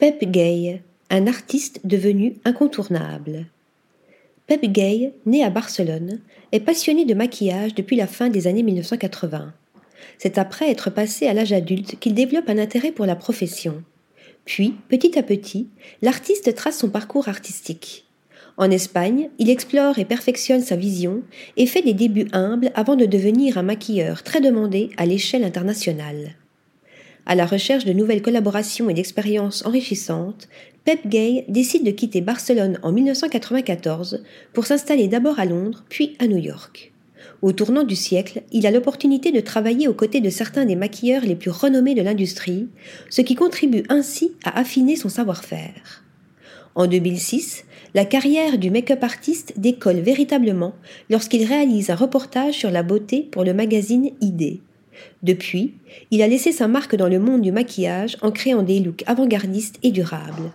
Pep Gay, un artiste devenu incontournable. Pep Gay, né à Barcelone, est passionné de maquillage depuis la fin des années 1980. C'est après être passé à l'âge adulte qu'il développe un intérêt pour la profession. Puis, petit à petit, l'artiste trace son parcours artistique. En Espagne, il explore et perfectionne sa vision et fait des débuts humbles avant de devenir un maquilleur très demandé à l'échelle internationale. À la recherche de nouvelles collaborations et d'expériences enrichissantes, Pep Gay décide de quitter Barcelone en 1994 pour s'installer d'abord à Londres puis à New York. Au tournant du siècle, il a l'opportunité de travailler aux côtés de certains des maquilleurs les plus renommés de l'industrie, ce qui contribue ainsi à affiner son savoir-faire. En 2006, la carrière du make-up artiste décolle véritablement lorsqu'il réalise un reportage sur la beauté pour le magazine ID. Depuis, il a laissé sa marque dans le monde du maquillage en créant des looks avant-gardistes et durables.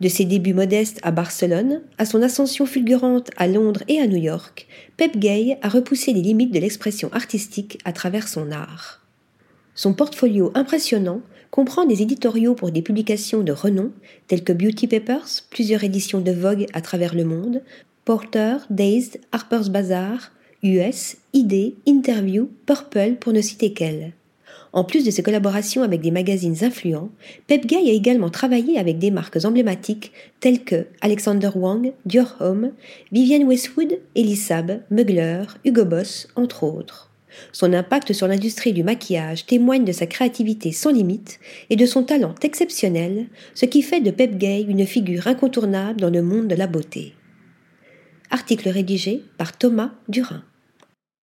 De ses débuts modestes à Barcelone à son ascension fulgurante à Londres et à New York, Pep Gay a repoussé les limites de l'expression artistique à travers son art. Son portfolio impressionnant comprend des éditoriaux pour des publications de renom telles que Beauty Papers, plusieurs éditions de Vogue à travers le monde, Porter, Dazed, Harper's Bazaar, US, ID, Interview, Purple pour ne citer qu'elle. En plus de ses collaborations avec des magazines influents, Pep Gay a également travaillé avec des marques emblématiques telles que Alexander Wang, Dior Home, Vivienne Westwood, Elisab, Mugler, Hugo Boss, entre autres. Son impact sur l'industrie du maquillage témoigne de sa créativité sans limite et de son talent exceptionnel, ce qui fait de Pep Gay une figure incontournable dans le monde de la beauté. Article rédigé par Thomas Durin.